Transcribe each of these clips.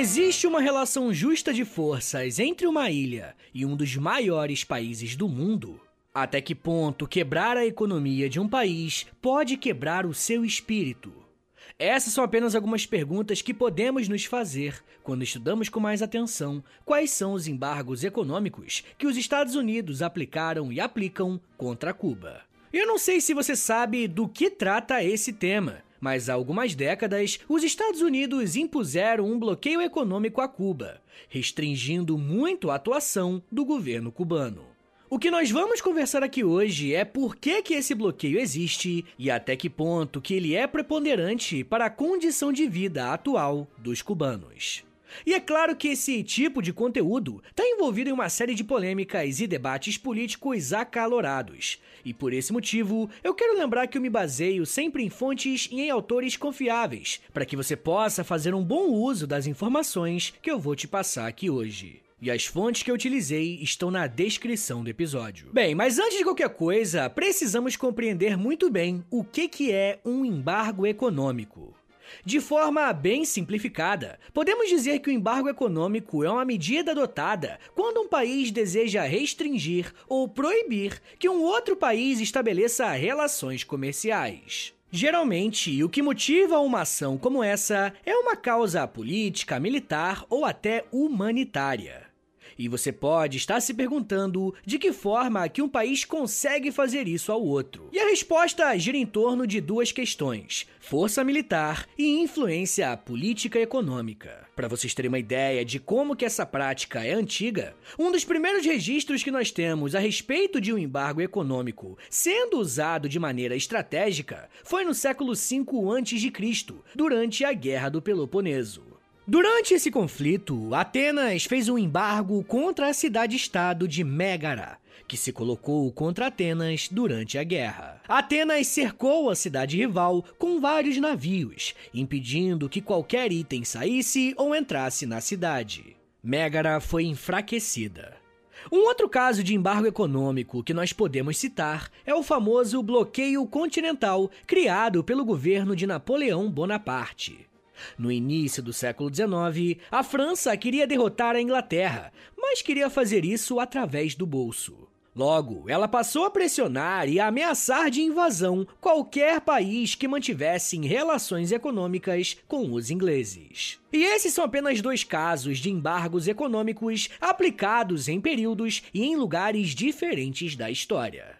Existe uma relação justa de forças entre uma ilha e um dos maiores países do mundo? Até que ponto quebrar a economia de um país pode quebrar o seu espírito? Essas são apenas algumas perguntas que podemos nos fazer quando estudamos com mais atenção quais são os embargos econômicos que os Estados Unidos aplicaram e aplicam contra Cuba. Eu não sei se você sabe do que trata esse tema, mas há algumas décadas os Estados Unidos impuseram um bloqueio econômico a Cuba, restringindo muito a atuação do governo cubano. O que nós vamos conversar aqui hoje é por que, que esse bloqueio existe e até que ponto que ele é preponderante para a condição de vida atual dos cubanos. E é claro que esse tipo de conteúdo está envolvido em uma série de polêmicas e debates políticos acalorados. E por esse motivo, eu quero lembrar que eu me baseio sempre em fontes e em autores confiáveis, para que você possa fazer um bom uso das informações que eu vou te passar aqui hoje. E as fontes que eu utilizei estão na descrição do episódio. Bem, mas antes de qualquer coisa, precisamos compreender muito bem o que, que é um embargo econômico. De forma bem simplificada, podemos dizer que o embargo econômico é uma medida adotada quando um país deseja restringir ou proibir que um outro país estabeleça relações comerciais. Geralmente, o que motiva uma ação como essa é uma causa política, militar ou até humanitária. E você pode estar se perguntando de que forma que um país consegue fazer isso ao outro. E a resposta gira em torno de duas questões: força militar e influência política e econômica. Para vocês terem uma ideia de como que essa prática é antiga, um dos primeiros registros que nós temos a respeito de um embargo econômico sendo usado de maneira estratégica foi no século V a.C., durante a Guerra do Peloponeso. Durante esse conflito, Atenas fez um embargo contra a cidade-estado de Mégara, que se colocou contra Atenas durante a guerra. Atenas cercou a cidade rival com vários navios, impedindo que qualquer item saísse ou entrasse na cidade. Mégara foi enfraquecida. Um outro caso de embargo econômico que nós podemos citar é o famoso bloqueio continental criado pelo governo de Napoleão Bonaparte. No início do século XIX, a França queria derrotar a Inglaterra, mas queria fazer isso através do bolso. Logo, ela passou a pressionar e a ameaçar de invasão qualquer país que mantivesse relações econômicas com os ingleses. E esses são apenas dois casos de embargos econômicos aplicados em períodos e em lugares diferentes da história.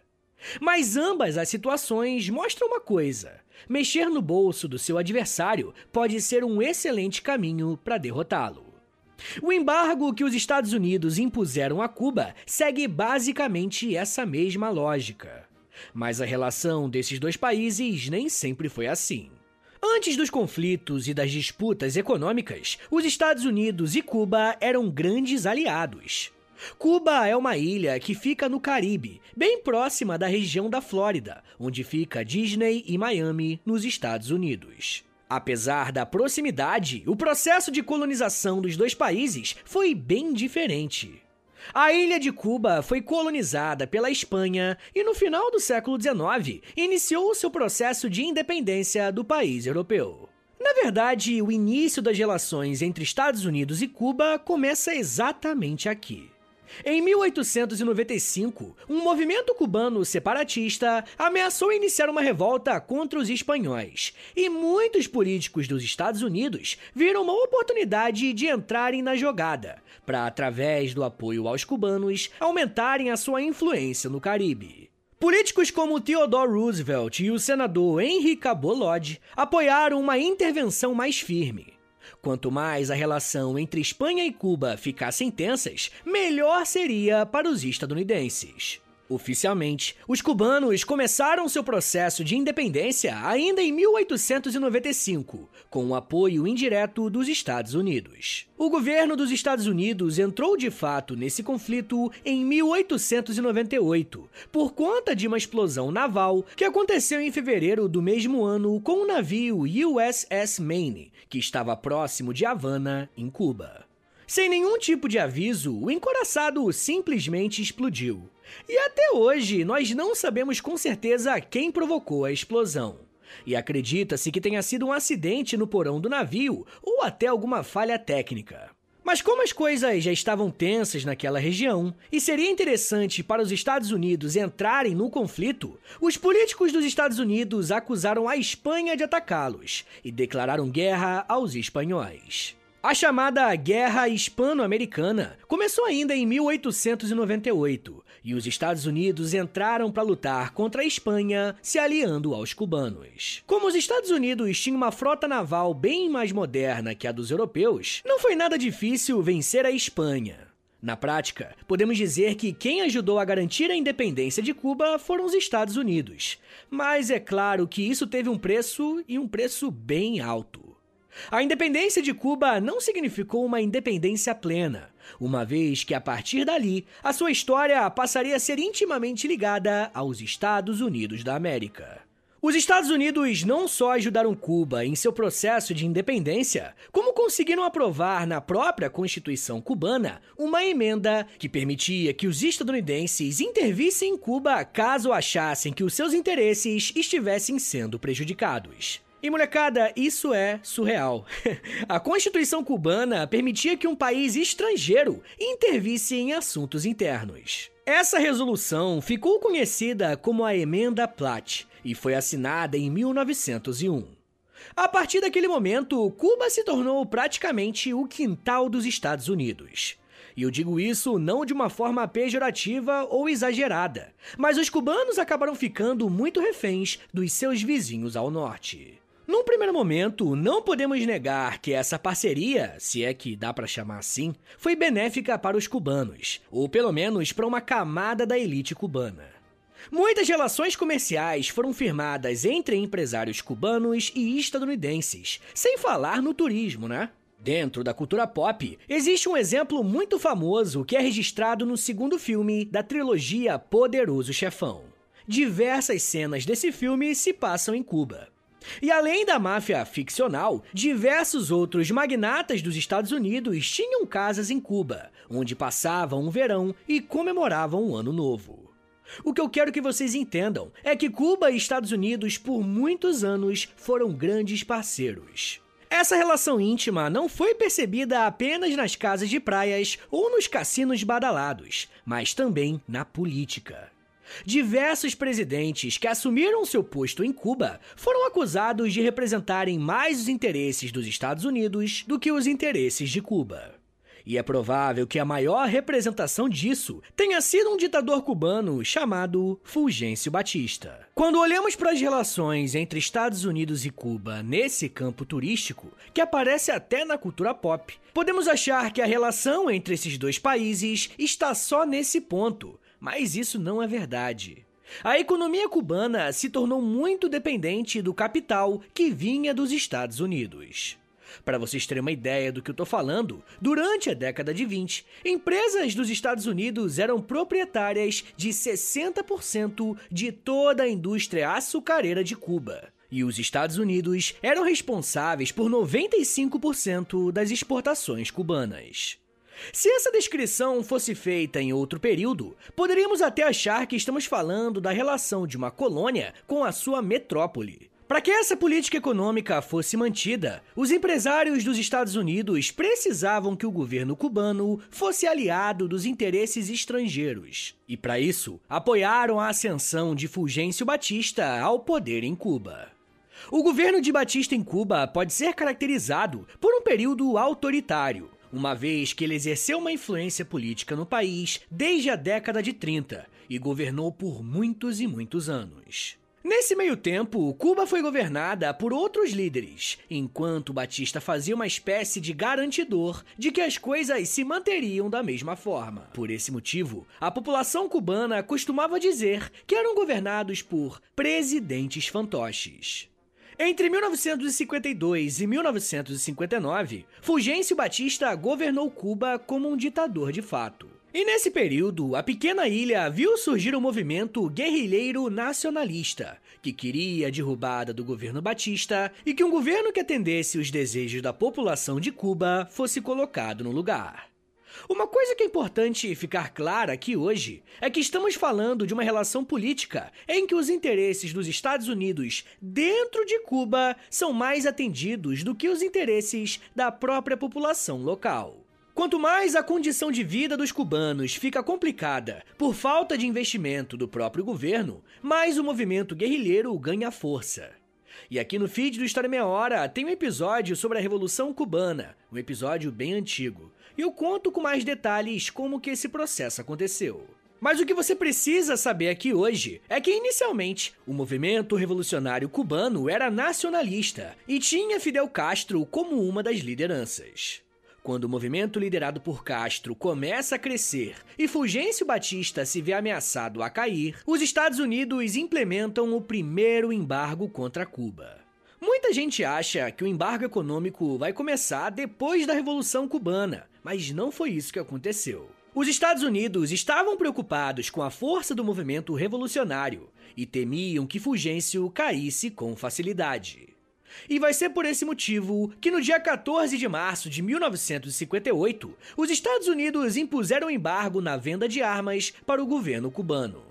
Mas ambas as situações mostram uma coisa: mexer no bolso do seu adversário pode ser um excelente caminho para derrotá-lo. O embargo que os Estados Unidos impuseram a Cuba segue basicamente essa mesma lógica. Mas a relação desses dois países nem sempre foi assim. Antes dos conflitos e das disputas econômicas, os Estados Unidos e Cuba eram grandes aliados. Cuba é uma ilha que fica no Caribe, bem próxima da região da Flórida, onde fica Disney e Miami, nos Estados Unidos. Apesar da proximidade, o processo de colonização dos dois países foi bem diferente. A ilha de Cuba foi colonizada pela Espanha e, no final do século XIX, iniciou seu processo de independência do país europeu. Na verdade, o início das relações entre Estados Unidos e Cuba começa exatamente aqui. Em 1895, um movimento cubano separatista ameaçou iniciar uma revolta contra os espanhóis, e muitos políticos dos Estados Unidos viram uma oportunidade de entrarem na jogada, para, através do apoio aos cubanos, aumentarem a sua influência no Caribe. Políticos como Theodore Roosevelt e o senador Henry Cabot Lodge apoiaram uma intervenção mais firme. Quanto mais a relação entre Espanha e Cuba ficassem tensas, melhor seria para os estadunidenses. Oficialmente, os cubanos começaram seu processo de independência ainda em 1895, com o apoio indireto dos Estados Unidos. O governo dos Estados Unidos entrou de fato nesse conflito em 1898, por conta de uma explosão naval que aconteceu em fevereiro do mesmo ano com o navio USS Maine, que estava próximo de Havana, em Cuba. Sem nenhum tipo de aviso, o encoraçado simplesmente explodiu. E até hoje nós não sabemos com certeza quem provocou a explosão. E acredita-se que tenha sido um acidente no porão do navio ou até alguma falha técnica. Mas como as coisas já estavam tensas naquela região e seria interessante para os Estados Unidos entrarem no conflito, os políticos dos Estados Unidos acusaram a Espanha de atacá-los e declararam guerra aos espanhóis. A chamada Guerra Hispano-Americana começou ainda em 1898 e os Estados Unidos entraram para lutar contra a Espanha, se aliando aos cubanos. Como os Estados Unidos tinham uma frota naval bem mais moderna que a dos europeus, não foi nada difícil vencer a Espanha. Na prática, podemos dizer que quem ajudou a garantir a independência de Cuba foram os Estados Unidos. Mas é claro que isso teve um preço e um preço bem alto. A independência de Cuba não significou uma independência plena, uma vez que a partir dali a sua história passaria a ser intimamente ligada aos Estados Unidos da América. Os Estados Unidos não só ajudaram Cuba em seu processo de independência, como conseguiram aprovar na própria Constituição cubana uma emenda que permitia que os estadunidenses intervissem em Cuba caso achassem que os seus interesses estivessem sendo prejudicados. E molecada, isso é surreal. A Constituição cubana permitia que um país estrangeiro intervisse em assuntos internos. Essa resolução ficou conhecida como a Emenda Platt e foi assinada em 1901. A partir daquele momento, Cuba se tornou praticamente o quintal dos Estados Unidos. E eu digo isso não de uma forma pejorativa ou exagerada, mas os cubanos acabaram ficando muito reféns dos seus vizinhos ao norte. Num primeiro momento, não podemos negar que essa parceria, se é que dá para chamar assim, foi benéfica para os cubanos, ou pelo menos para uma camada da elite cubana. Muitas relações comerciais foram firmadas entre empresários cubanos e estadunidenses, sem falar no turismo, né? Dentro da cultura pop, existe um exemplo muito famoso que é registrado no segundo filme da trilogia Poderoso Chefão. Diversas cenas desse filme se passam em Cuba. E além da máfia ficcional, diversos outros magnatas dos Estados Unidos tinham casas em Cuba, onde passavam um verão e comemoravam o um Ano Novo. O que eu quero que vocês entendam é que Cuba e Estados Unidos por muitos anos foram grandes parceiros. Essa relação íntima não foi percebida apenas nas casas de praias ou nos cassinos badalados, mas também na política. Diversos presidentes que assumiram seu posto em Cuba foram acusados de representarem mais os interesses dos Estados Unidos do que os interesses de Cuba. E é provável que a maior representação disso tenha sido um ditador cubano chamado Fulgêncio Batista. Quando olhamos para as relações entre Estados Unidos e Cuba nesse campo turístico, que aparece até na cultura pop, podemos achar que a relação entre esses dois países está só nesse ponto, mas isso não é verdade. A economia cubana se tornou muito dependente do capital que vinha dos Estados Unidos. Para vocês terem uma ideia do que eu estou falando, durante a década de 20, empresas dos Estados Unidos eram proprietárias de 60% de toda a indústria açucareira de Cuba. E os Estados Unidos eram responsáveis por 95% das exportações cubanas. Se essa descrição fosse feita em outro período, poderíamos até achar que estamos falando da relação de uma colônia com a sua metrópole. Para que essa política econômica fosse mantida, os empresários dos Estados Unidos precisavam que o governo cubano fosse aliado dos interesses estrangeiros. E para isso, apoiaram a ascensão de Fulgêncio Batista ao poder em Cuba. O governo de Batista em Cuba pode ser caracterizado por um período autoritário, uma vez que ele exerceu uma influência política no país desde a década de 30 e governou por muitos e muitos anos. Nesse meio tempo, Cuba foi governada por outros líderes, enquanto Batista fazia uma espécie de garantidor de que as coisas se manteriam da mesma forma. Por esse motivo, a população cubana costumava dizer que eram governados por presidentes fantoches. Entre 1952 e 1959, Fulgêncio Batista governou Cuba como um ditador de fato. E nesse período, a pequena ilha viu surgir um movimento guerrilheiro nacionalista, que queria a derrubada do governo Batista e que um governo que atendesse os desejos da população de Cuba fosse colocado no lugar. Uma coisa que é importante ficar clara aqui hoje é que estamos falando de uma relação política em que os interesses dos Estados Unidos dentro de Cuba são mais atendidos do que os interesses da própria população local. Quanto mais a condição de vida dos cubanos fica complicada por falta de investimento do próprio governo, mais o movimento guerrilheiro ganha força. E aqui no feed do História Meia Hora tem um episódio sobre a Revolução Cubana, um episódio bem antigo. E eu conto com mais detalhes como que esse processo aconteceu. Mas o que você precisa saber aqui hoje é que, inicialmente, o movimento revolucionário cubano era nacionalista e tinha Fidel Castro como uma das lideranças. Quando o movimento liderado por Castro começa a crescer e Fulgêncio Batista se vê ameaçado a cair, os Estados Unidos implementam o primeiro embargo contra Cuba. Muita gente acha que o embargo econômico vai começar depois da Revolução Cubana, mas não foi isso que aconteceu. Os Estados Unidos estavam preocupados com a força do movimento revolucionário e temiam que Fulgêncio caísse com facilidade. E vai ser por esse motivo que no dia 14 de março de 1958, os Estados Unidos impuseram embargo na venda de armas para o governo cubano.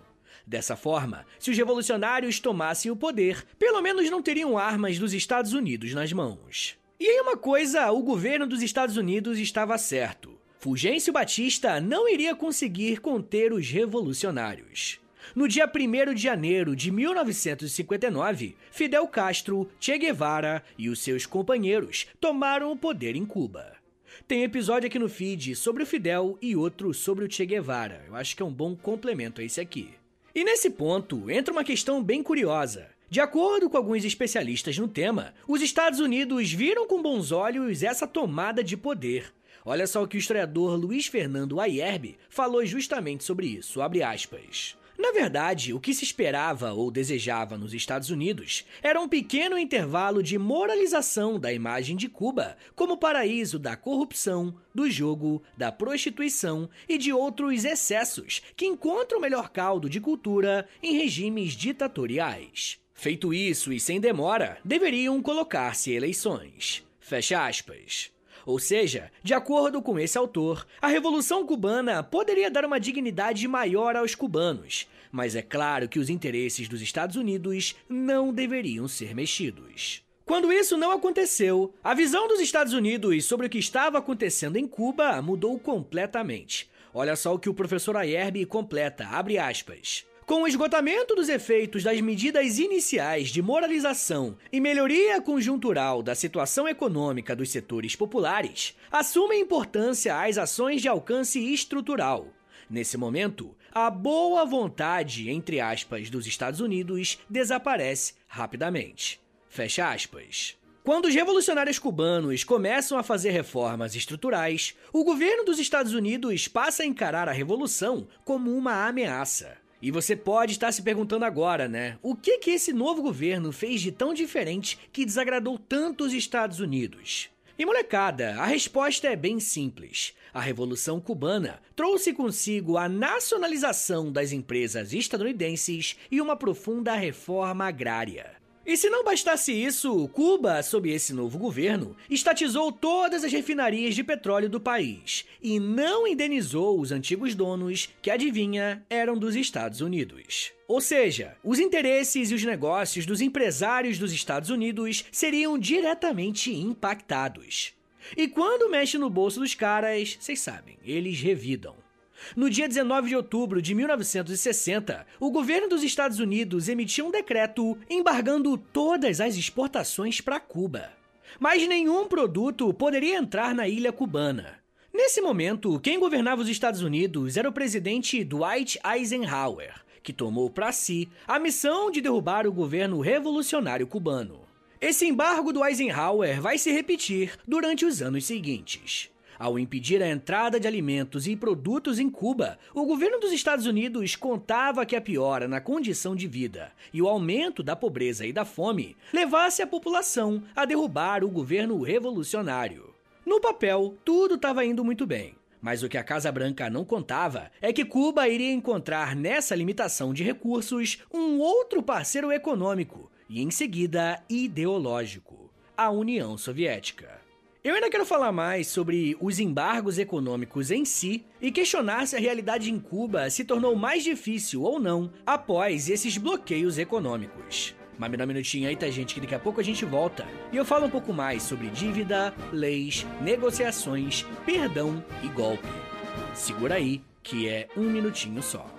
Dessa forma, se os revolucionários tomassem o poder, pelo menos não teriam armas dos Estados Unidos nas mãos. E em uma coisa, o governo dos Estados Unidos estava certo. Fulgêncio Batista não iria conseguir conter os revolucionários. No dia 1 de janeiro de 1959, Fidel Castro, Che Guevara e os seus companheiros tomaram o poder em Cuba. Tem episódio aqui no feed sobre o Fidel e outro sobre o Che Guevara. Eu acho que é um bom complemento a esse aqui. E nesse ponto entra uma questão bem curiosa. De acordo com alguns especialistas no tema, os Estados Unidos viram com bons olhos essa tomada de poder. Olha só o que o historiador Luiz Fernando Ayerbe falou justamente sobre isso. Na verdade, o que se esperava ou desejava nos Estados Unidos era um pequeno intervalo de moralização da imagem de Cuba como paraíso da corrupção, do jogo, da prostituição e de outros excessos que encontram melhor caldo de cultura em regimes ditatoriais. Feito isso e sem demora, deveriam colocar-se eleições. Fecha aspas. Ou seja, de acordo com esse autor, a Revolução Cubana poderia dar uma dignidade maior aos cubanos, mas é claro que os interesses dos Estados Unidos não deveriam ser mexidos. Quando isso não aconteceu, a visão dos Estados Unidos sobre o que estava acontecendo em Cuba mudou completamente. Olha só o que o professor Ayerbe completa, abre aspas. Com o esgotamento dos efeitos das medidas iniciais de moralização e melhoria conjuntural da situação econômica dos setores populares, assume importância as ações de alcance estrutural. Nesse momento, a boa vontade, entre aspas, dos Estados Unidos desaparece rapidamente. Fecha aspas. Quando os revolucionários cubanos começam a fazer reformas estruturais, o governo dos Estados Unidos passa a encarar a revolução como uma ameaça. E você pode estar se perguntando agora, né? O que que esse novo governo fez de tão diferente que desagradou tanto os Estados Unidos? E molecada, a resposta é bem simples. A Revolução Cubana trouxe consigo a nacionalização das empresas estadunidenses e uma profunda reforma agrária. E se não bastasse isso, Cuba, sob esse novo governo, estatizou todas as refinarias de petróleo do país e não indenizou os antigos donos, que adivinha, eram dos Estados Unidos. Ou seja, os interesses e os negócios dos empresários dos Estados Unidos seriam diretamente impactados. E quando mexe no bolso dos caras, vocês sabem, eles revidam. No dia 19 de outubro de 1960, o governo dos Estados Unidos emitiu um decreto embargando todas as exportações para Cuba. Mas nenhum produto poderia entrar na ilha cubana. Nesse momento, quem governava os Estados Unidos era o presidente Dwight Eisenhower, que tomou para si a missão de derrubar o governo revolucionário cubano. Esse embargo do Eisenhower vai se repetir durante os anos seguintes. Ao impedir a entrada de alimentos e produtos em Cuba, o governo dos Estados Unidos contava que a piora na condição de vida e o aumento da pobreza e da fome levasse a população a derrubar o governo revolucionário. No papel, tudo estava indo muito bem. Mas o que a Casa Branca não contava é que Cuba iria encontrar nessa limitação de recursos um outro parceiro econômico e, em seguida, ideológico: a União Soviética. Eu ainda quero falar mais sobre os embargos econômicos em si e questionar se a realidade em Cuba se tornou mais difícil ou não após esses bloqueios econômicos. Mas me dá um minutinho aí, tá, gente? Que daqui a pouco a gente volta e eu falo um pouco mais sobre dívida, leis, negociações, perdão e golpe. Segura aí, que é um minutinho só.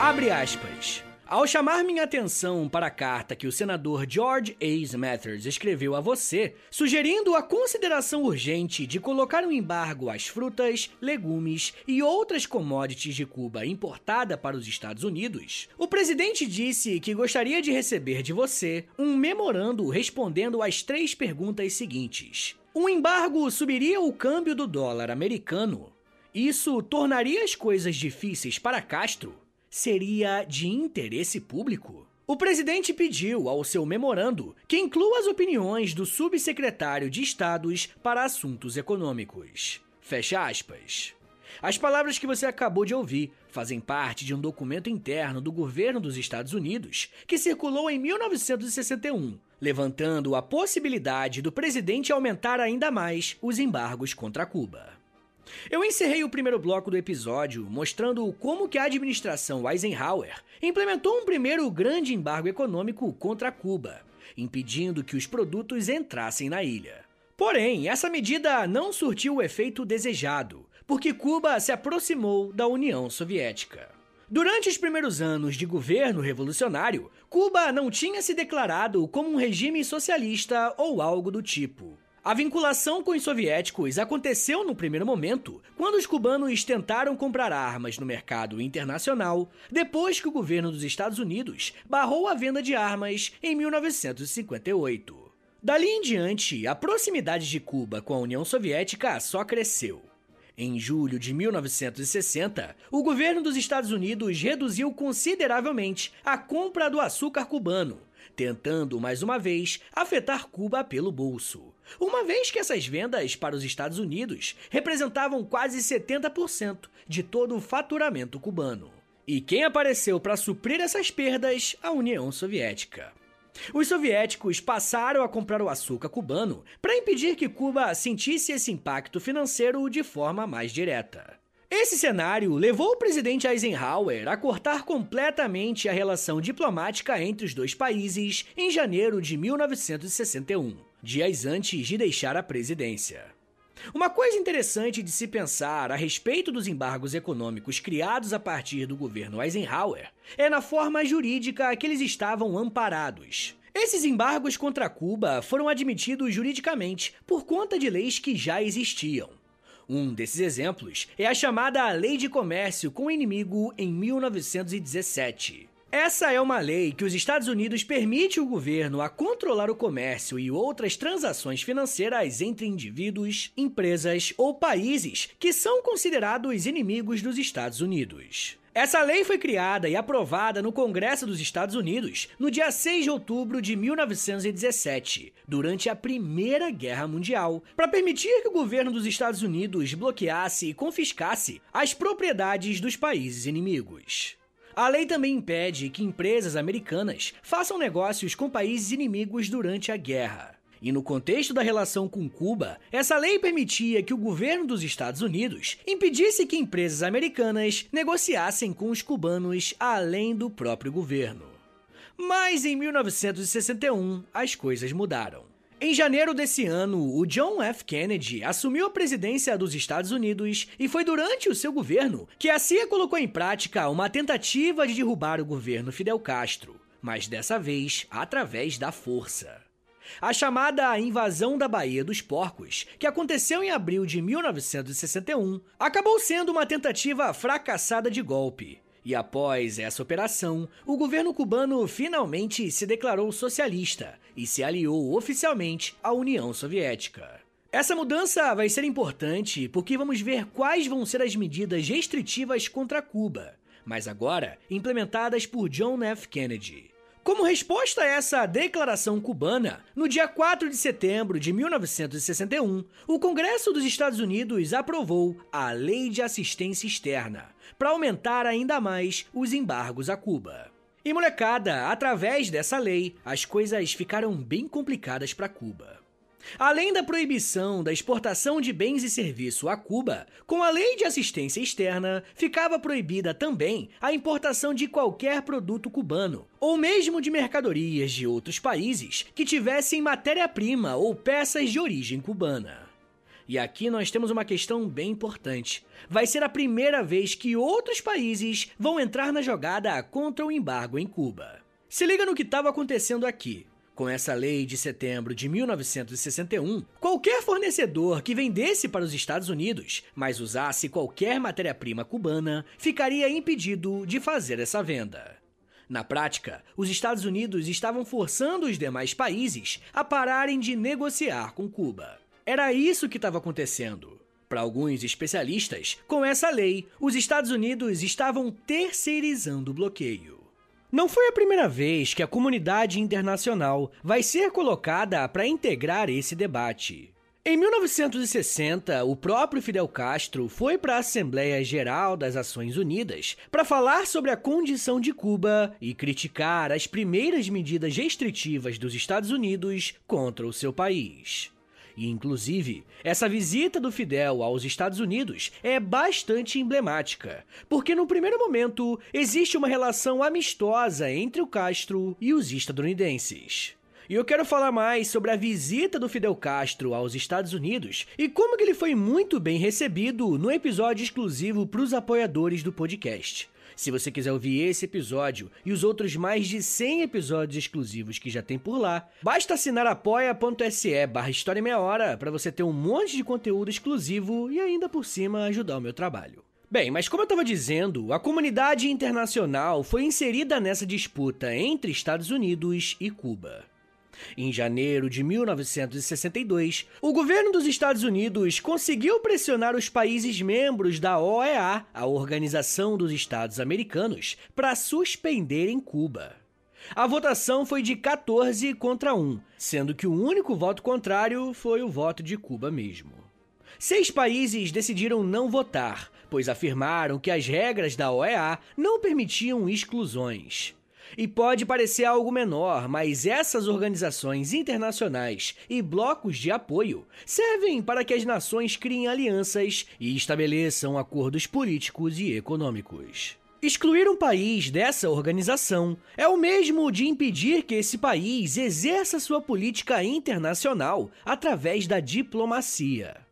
Abre aspas. Ao chamar minha atenção para a carta que o senador George A. Mathers escreveu a você, sugerindo a consideração urgente de colocar um embargo às frutas, legumes e outras commodities de Cuba importada para os Estados Unidos, o presidente disse que gostaria de receber de você um memorando respondendo às três perguntas seguintes. Um embargo subiria o câmbio do dólar americano? Isso tornaria as coisas difíceis para Castro? Seria de interesse público? O presidente pediu ao seu memorando que inclua as opiniões do subsecretário de Estados para Assuntos Econômicos. Fecha aspas. As palavras que você acabou de ouvir fazem parte de um documento interno do governo dos Estados Unidos que circulou em 1961, levantando a possibilidade do presidente aumentar ainda mais os embargos contra Cuba. Eu encerrei o primeiro bloco do episódio mostrando como que a administração Eisenhower implementou um primeiro grande embargo econômico contra Cuba, impedindo que os produtos entrassem na ilha. Porém, essa medida não surtiu o efeito desejado, porque Cuba se aproximou da União Soviética. Durante os primeiros anos de governo revolucionário, Cuba não tinha se declarado como um regime socialista ou algo do tipo. A vinculação com os soviéticos aconteceu no primeiro momento, quando os cubanos tentaram comprar armas no mercado internacional, depois que o governo dos Estados Unidos barrou a venda de armas em 1958. Dali em diante, a proximidade de Cuba com a União Soviética só cresceu. Em julho de 1960, o governo dos Estados Unidos reduziu consideravelmente a compra do açúcar cubano, tentando mais uma vez afetar Cuba pelo bolso uma vez que essas vendas para os Estados Unidos representavam quase 70% de todo o faturamento cubano. E quem apareceu para suprir essas perdas? A União Soviética. Os soviéticos passaram a comprar o açúcar cubano para impedir que Cuba sentisse esse impacto financeiro de forma mais direta. Esse cenário levou o presidente Eisenhower a cortar completamente a relação diplomática entre os dois países em janeiro de 1961 dias antes de deixar a presidência. Uma coisa interessante de se pensar a respeito dos embargos econômicos criados a partir do governo Eisenhower é na forma jurídica que eles estavam amparados. Esses embargos contra Cuba foram admitidos juridicamente por conta de leis que já existiam. Um desses exemplos é a chamada Lei de Comércio com o Inimigo em 1917. Essa é uma lei que os Estados Unidos permite o governo a controlar o comércio e outras transações financeiras entre indivíduos, empresas ou países que são considerados inimigos dos Estados Unidos. Essa lei foi criada e aprovada no Congresso dos Estados Unidos no dia 6 de outubro de 1917, durante a Primeira Guerra Mundial, para permitir que o governo dos Estados Unidos bloqueasse e confiscasse as propriedades dos países inimigos. A lei também impede que empresas americanas façam negócios com países inimigos durante a guerra. E no contexto da relação com Cuba, essa lei permitia que o governo dos Estados Unidos impedisse que empresas americanas negociassem com os cubanos além do próprio governo. Mas em 1961, as coisas mudaram. Em janeiro desse ano, o John F. Kennedy assumiu a presidência dos Estados Unidos e foi durante o seu governo que a CIA colocou em prática uma tentativa de derrubar o governo Fidel Castro, mas dessa vez através da força. A chamada invasão da Baía dos Porcos, que aconteceu em abril de 1961, acabou sendo uma tentativa fracassada de golpe. E após essa operação, o governo cubano finalmente se declarou socialista e se aliou oficialmente à União Soviética. Essa mudança vai ser importante porque vamos ver quais vão ser as medidas restritivas contra Cuba, mas agora implementadas por John F. Kennedy. Como resposta a essa declaração cubana, no dia 4 de setembro de 1961, o Congresso dos Estados Unidos aprovou a Lei de Assistência Externa, para aumentar ainda mais os embargos a Cuba. E molecada, através dessa lei, as coisas ficaram bem complicadas para Cuba. Além da proibição da exportação de bens e serviços a Cuba, com a lei de assistência externa, ficava proibida também a importação de qualquer produto cubano, ou mesmo de mercadorias de outros países que tivessem matéria-prima ou peças de origem cubana. E aqui nós temos uma questão bem importante. Vai ser a primeira vez que outros países vão entrar na jogada contra o embargo em Cuba. Se liga no que estava acontecendo aqui. Com essa lei de setembro de 1961, qualquer fornecedor que vendesse para os Estados Unidos, mas usasse qualquer matéria-prima cubana, ficaria impedido de fazer essa venda. Na prática, os Estados Unidos estavam forçando os demais países a pararem de negociar com Cuba. Era isso que estava acontecendo. Para alguns especialistas, com essa lei, os Estados Unidos estavam terceirizando o bloqueio. Não foi a primeira vez que a comunidade internacional vai ser colocada para integrar esse debate. Em 1960, o próprio Fidel Castro foi para a Assembleia Geral das Nações Unidas para falar sobre a condição de Cuba e criticar as primeiras medidas restritivas dos Estados Unidos contra o seu país. Inclusive, essa visita do Fidel aos Estados Unidos é bastante emblemática, porque no primeiro momento existe uma relação amistosa entre o Castro e os estadunidenses. E eu quero falar mais sobre a visita do Fidel Castro aos Estados Unidos e como ele foi muito bem recebido no episódio exclusivo para os apoiadores do podcast. Se você quiser ouvir esse episódio e os outros mais de 100 episódios exclusivos que já tem por lá, basta assinar apoia.se barra História Meia Hora para você ter um monte de conteúdo exclusivo e ainda por cima ajudar o meu trabalho. Bem, mas como eu estava dizendo, a comunidade internacional foi inserida nessa disputa entre Estados Unidos e Cuba. Em janeiro de 1962, o governo dos Estados Unidos conseguiu pressionar os países membros da OEA, a Organização dos Estados Americanos, para suspenderem Cuba. A votação foi de 14 contra 1, sendo que o único voto contrário foi o voto de Cuba mesmo. Seis países decidiram não votar, pois afirmaram que as regras da OEA não permitiam exclusões. E pode parecer algo menor, mas essas organizações internacionais e blocos de apoio servem para que as nações criem alianças e estabeleçam acordos políticos e econômicos. Excluir um país dessa organização é o mesmo de impedir que esse país exerça sua política internacional através da diplomacia.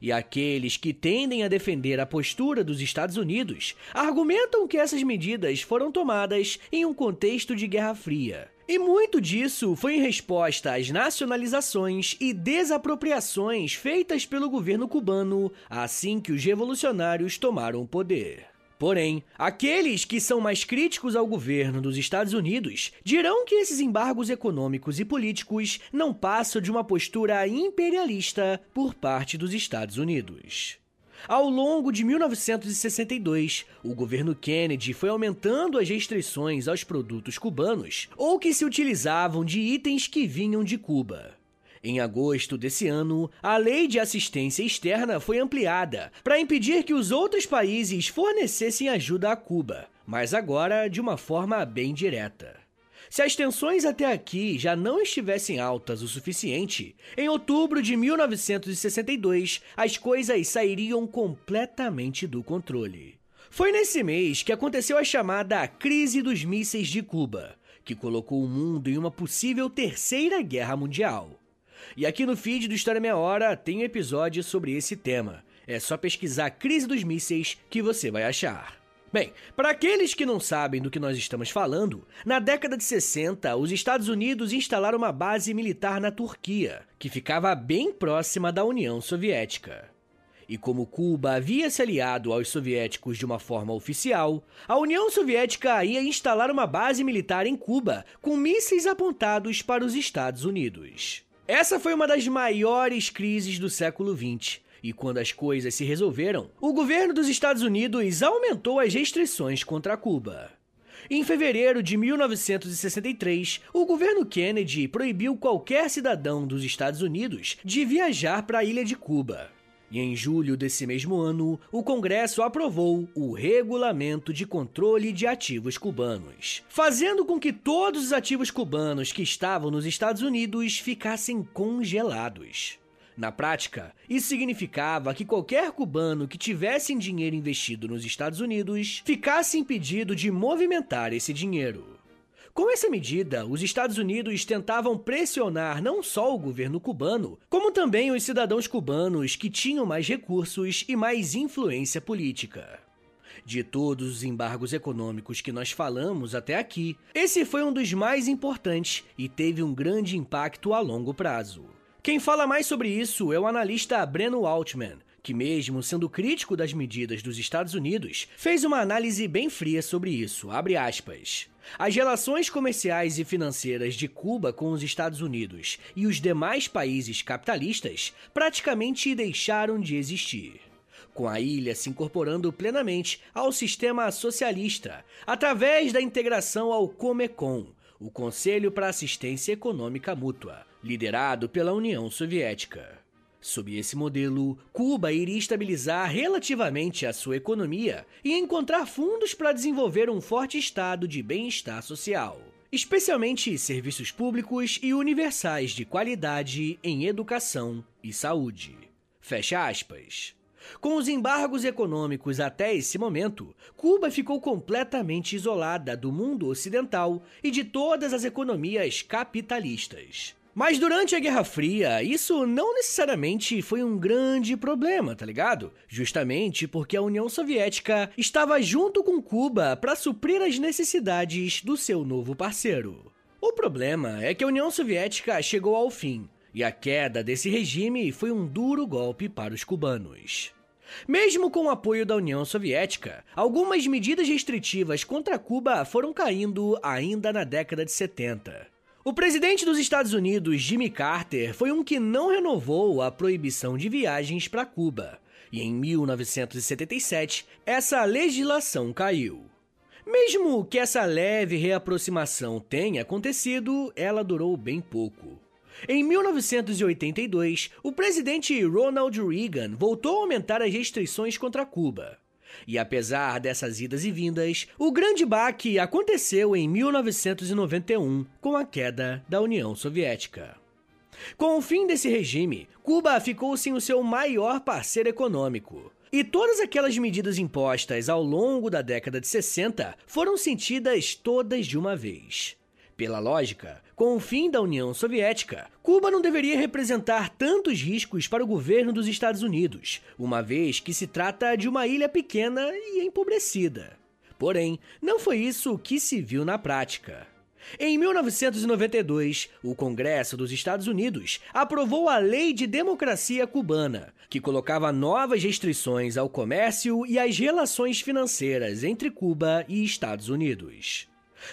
E aqueles que tendem a defender a postura dos Estados Unidos argumentam que essas medidas foram tomadas em um contexto de Guerra Fria. E muito disso foi em resposta às nacionalizações e desapropriações feitas pelo governo cubano assim que os revolucionários tomaram o poder. Porém, aqueles que são mais críticos ao governo dos Estados Unidos dirão que esses embargos econômicos e políticos não passam de uma postura imperialista por parte dos Estados Unidos. Ao longo de 1962, o governo Kennedy foi aumentando as restrições aos produtos cubanos ou que se utilizavam de itens que vinham de Cuba. Em agosto desse ano, a Lei de Assistência Externa foi ampliada para impedir que os outros países fornecessem ajuda a Cuba, mas agora de uma forma bem direta. Se as tensões até aqui já não estivessem altas o suficiente, em outubro de 1962 as coisas sairiam completamente do controle. Foi nesse mês que aconteceu a chamada Crise dos Mísseis de Cuba, que colocou o mundo em uma possível terceira guerra mundial. E aqui no feed do História Meia Hora tem um episódio sobre esse tema. É só pesquisar Crise dos Mísseis que você vai achar. Bem, para aqueles que não sabem do que nós estamos falando, na década de 60, os Estados Unidos instalaram uma base militar na Turquia, que ficava bem próxima da União Soviética. E como Cuba havia se aliado aos soviéticos de uma forma oficial, a União Soviética ia instalar uma base militar em Cuba com mísseis apontados para os Estados Unidos. Essa foi uma das maiores crises do século XX e quando as coisas se resolveram, o governo dos Estados Unidos aumentou as restrições contra Cuba. Em fevereiro de 1963, o governo Kennedy proibiu qualquer cidadão dos Estados Unidos de viajar para a ilha de Cuba. E em julho desse mesmo ano, o Congresso aprovou o Regulamento de Controle de Ativos Cubanos, fazendo com que todos os ativos cubanos que estavam nos Estados Unidos ficassem congelados. Na prática, isso significava que qualquer cubano que tivesse dinheiro investido nos Estados Unidos ficasse impedido de movimentar esse dinheiro. Com essa medida, os Estados Unidos tentavam pressionar não só o governo cubano, como também os cidadãos cubanos que tinham mais recursos e mais influência política. De todos os embargos econômicos que nós falamos até aqui, esse foi um dos mais importantes e teve um grande impacto a longo prazo. Quem fala mais sobre isso é o analista Breno Altman, que, mesmo sendo crítico das medidas dos Estados Unidos, fez uma análise bem fria sobre isso. As relações comerciais e financeiras de Cuba com os Estados Unidos e os demais países capitalistas praticamente deixaram de existir com a ilha se incorporando plenamente ao sistema socialista através da integração ao Comecon, o Conselho para Assistência Econômica Mútua, liderado pela União Soviética. Sob esse modelo, Cuba iria estabilizar relativamente a sua economia e encontrar fundos para desenvolver um forte estado de bem-estar social, especialmente serviços públicos e universais de qualidade em educação e saúde. Fecha aspas. Com os embargos econômicos até esse momento, Cuba ficou completamente isolada do mundo ocidental e de todas as economias capitalistas. Mas durante a Guerra Fria, isso não necessariamente foi um grande problema, tá ligado? Justamente porque a União Soviética estava junto com Cuba para suprir as necessidades do seu novo parceiro. O problema é que a União Soviética chegou ao fim, e a queda desse regime foi um duro golpe para os cubanos. Mesmo com o apoio da União Soviética, algumas medidas restritivas contra Cuba foram caindo ainda na década de 70. O presidente dos Estados Unidos, Jimmy Carter, foi um que não renovou a proibição de viagens para Cuba. E em 1977, essa legislação caiu. Mesmo que essa leve reaproximação tenha acontecido, ela durou bem pouco. Em 1982, o presidente Ronald Reagan voltou a aumentar as restrições contra Cuba. E apesar dessas idas e vindas, o grande baque aconteceu em 1991 com a queda da União Soviética. Com o fim desse regime, Cuba ficou sem o seu maior parceiro econômico. E todas aquelas medidas impostas ao longo da década de 60 foram sentidas todas de uma vez. Pela lógica, com o fim da União Soviética, Cuba não deveria representar tantos riscos para o governo dos Estados Unidos, uma vez que se trata de uma ilha pequena e empobrecida. Porém, não foi isso que se viu na prática. Em 1992, o Congresso dos Estados Unidos aprovou a Lei de Democracia Cubana, que colocava novas restrições ao comércio e às relações financeiras entre Cuba e Estados Unidos.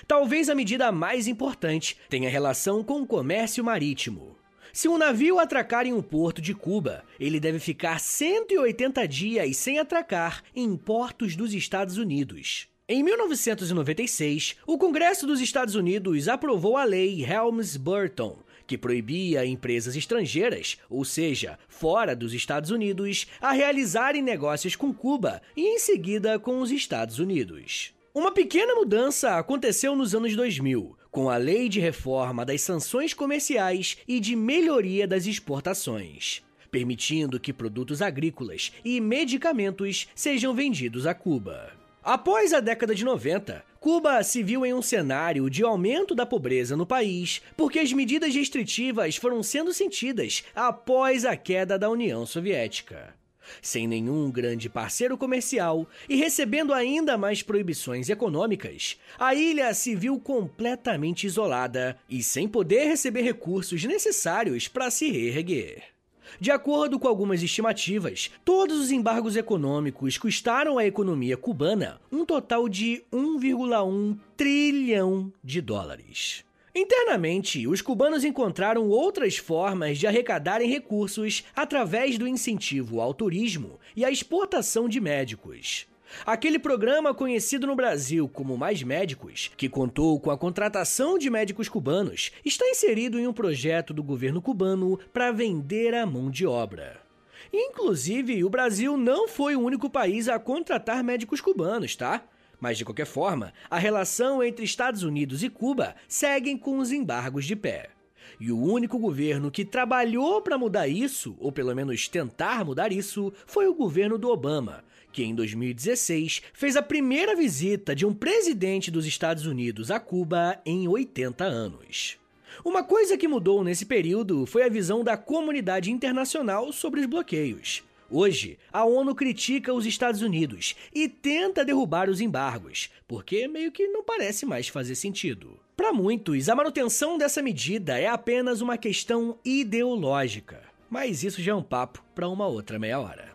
Talvez a medida mais importante tenha relação com o comércio marítimo. Se um navio atracar em um porto de Cuba, ele deve ficar 180 dias sem atracar em portos dos Estados Unidos. Em 1996, o Congresso dos Estados Unidos aprovou a Lei Helms-Burton, que proibia empresas estrangeiras, ou seja, fora dos Estados Unidos, a realizarem negócios com Cuba e em seguida com os Estados Unidos. Uma pequena mudança aconteceu nos anos 2000, com a Lei de Reforma das Sanções Comerciais e de Melhoria das Exportações, permitindo que produtos agrícolas e medicamentos sejam vendidos a Cuba. Após a década de 90, Cuba se viu em um cenário de aumento da pobreza no país porque as medidas restritivas foram sendo sentidas após a queda da União Soviética. Sem nenhum grande parceiro comercial e recebendo ainda mais proibições econômicas, a ilha se viu completamente isolada e sem poder receber recursos necessários para se reerguer. De acordo com algumas estimativas, todos os embargos econômicos custaram à economia cubana um total de 1,1 trilhão de dólares. Internamente, os cubanos encontraram outras formas de arrecadarem recursos através do incentivo ao turismo e à exportação de médicos. Aquele programa conhecido no Brasil como Mais Médicos, que contou com a contratação de médicos cubanos, está inserido em um projeto do governo cubano para vender a mão de obra. Inclusive, o Brasil não foi o único país a contratar médicos cubanos, tá? Mas de qualquer forma, a relação entre Estados Unidos e Cuba seguem com os embargos de pé. E o único governo que trabalhou para mudar isso, ou pelo menos tentar mudar isso, foi o governo do Obama, que em 2016 fez a primeira visita de um presidente dos Estados Unidos a Cuba em 80 anos. Uma coisa que mudou nesse período foi a visão da comunidade internacional sobre os bloqueios. Hoje, a ONU critica os Estados Unidos e tenta derrubar os embargos, porque meio que não parece mais fazer sentido. Para muitos, a manutenção dessa medida é apenas uma questão ideológica, mas isso já é um papo para uma outra meia hora.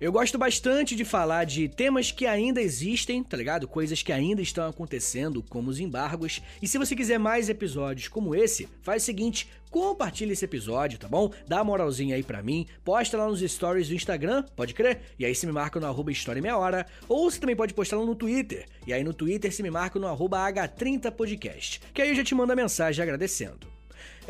Eu gosto bastante de falar de temas que ainda existem, tá ligado? Coisas que ainda estão acontecendo, como os embargos. E se você quiser mais episódios como esse, faz o seguinte: compartilha esse episódio, tá bom? Dá uma moralzinha aí pra mim, posta lá nos stories do Instagram, pode crer? E aí você me marca no arroba História Meia Hora, ou você também pode postar lá no Twitter, e aí no Twitter você me marca no arroba H30podcast, que aí eu já te mando a mensagem agradecendo.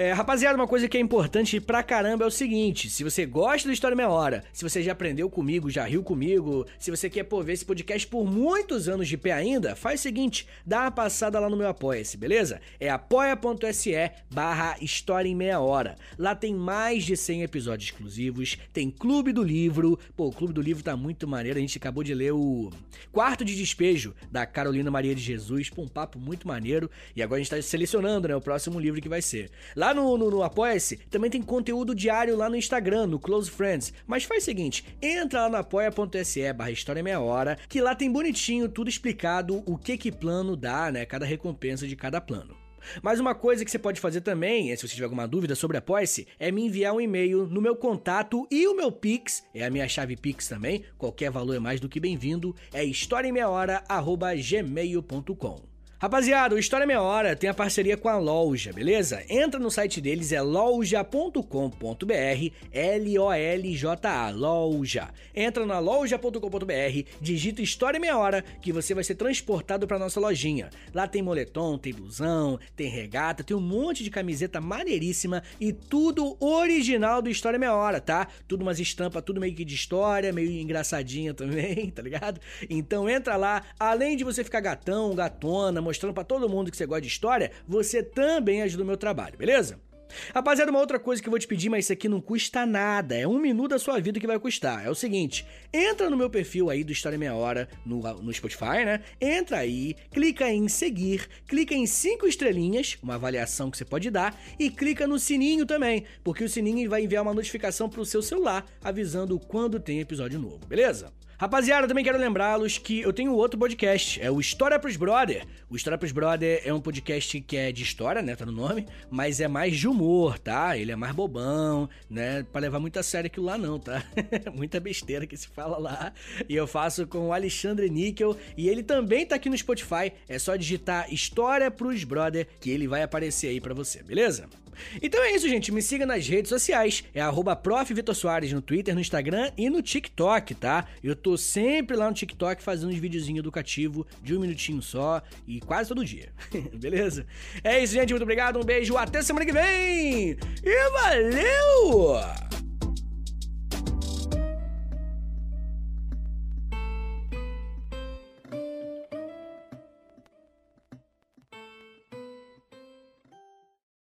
É, rapaziada, uma coisa que é importante pra caramba é o seguinte: se você gosta do História Meia Hora, se você já aprendeu comigo, já riu comigo, se você quer pô, ver esse podcast por muitos anos de pé ainda, faz o seguinte: dá uma passada lá no meu Apoia-se, beleza? É apoia.se barra História em Meia Hora. Lá tem mais de 100 episódios exclusivos, tem Clube do Livro. Pô, o Clube do Livro tá muito maneiro, a gente acabou de ler o Quarto de Despejo da Carolina Maria de Jesus, pô, um papo muito maneiro. E agora a gente tá selecionando, né, o próximo livro que vai ser. Lá no, no, no Apoia-se, também tem conteúdo diário lá no Instagram, no Close Friends. Mas faz o seguinte, entra lá no apoia.se barra História Meia Hora, que lá tem bonitinho tudo explicado o que que plano dá, né? Cada recompensa de cada plano. Mas uma coisa que você pode fazer também, se você tiver alguma dúvida sobre a Apoia-se, é me enviar um e-mail no meu contato e o meu Pix, é a minha chave Pix também, qualquer valor é mais do que bem-vindo, é historiaemmeiahora.gmail.com. Rapaziada, o História Meia Hora tem a parceria com a loja, beleza? Entra no site deles, é loja.com.br, L-O-L-J-A, loja. Entra na loja.com.br, digita História Meia Hora, que você vai ser transportado para nossa lojinha. Lá tem moletom, tem blusão, tem regata, tem um monte de camiseta maneiríssima e tudo original do História Meia Hora, tá? Tudo umas estampas, tudo meio que de história, meio engraçadinha também, tá ligado? Então entra lá, além de você ficar gatão, gatona, mostrando para todo mundo que você gosta de história, você também ajuda o meu trabalho, beleza? Rapaziada, uma outra coisa que eu vou te pedir, mas isso aqui não custa nada, é um minuto da sua vida que vai custar. É o seguinte, entra no meu perfil aí do História Meia Hora no, no Spotify, né? Entra aí, clica em seguir, clica em cinco estrelinhas, uma avaliação que você pode dar, e clica no sininho também, porque o sininho vai enviar uma notificação pro seu celular avisando quando tem episódio novo, beleza? Rapaziada, também quero lembrá-los que eu tenho outro podcast, é o História pros Brother. O História pros Brother é um podcast que é de história, né, tá no nome, mas é mais de humor, tá? Ele é mais bobão, né, pra levar muito a sério aquilo lá não, tá? Muita besteira que se fala lá. E eu faço com o Alexandre Níquel e ele também tá aqui no Spotify, é só digitar História pros Brother que ele vai aparecer aí para você, beleza? Então é isso, gente. Me siga nas redes sociais. É arroba no Twitter, no Instagram e no TikTok, tá? Eu tô sempre lá no TikTok fazendo uns videozinhos educativos de um minutinho só e quase todo dia. Beleza? É isso, gente. Muito obrigado. Um beijo. Até semana que vem. E valeu!